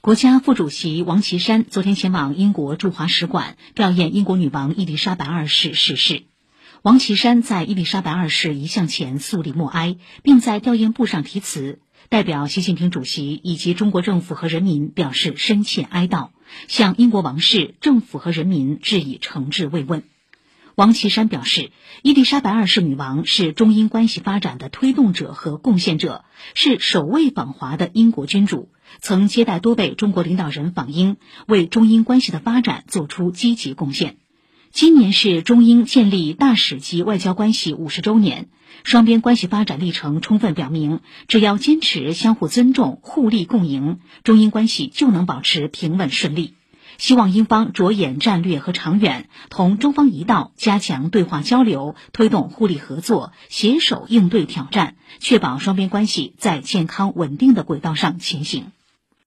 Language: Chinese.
国家副主席王岐山昨天前往英国驻华使馆吊唁英国女王伊丽莎白二世逝世。王岐山在伊丽莎白二世遗像前肃立默哀，并在吊唁簿上题词，代表习近平主席以及中国政府和人民表示深切哀悼，向英国王室、政府和人民致以诚挚慰问。王岐山表示，伊丽莎白二世女王是中英关系发展的推动者和贡献者，是首位访华的英国君主，曾接待多位中国领导人访英，为中英关系的发展做出积极贡献。今年是中英建立大使级外交关系五十周年，双边关系发展历程充分表明，只要坚持相互尊重、互利共赢，中英关系就能保持平稳顺利。希望英方着眼战略和长远，同中方一道加强对话交流，推动互利合作，携手应对挑战，确保双边关系在健康稳定的轨道上前行。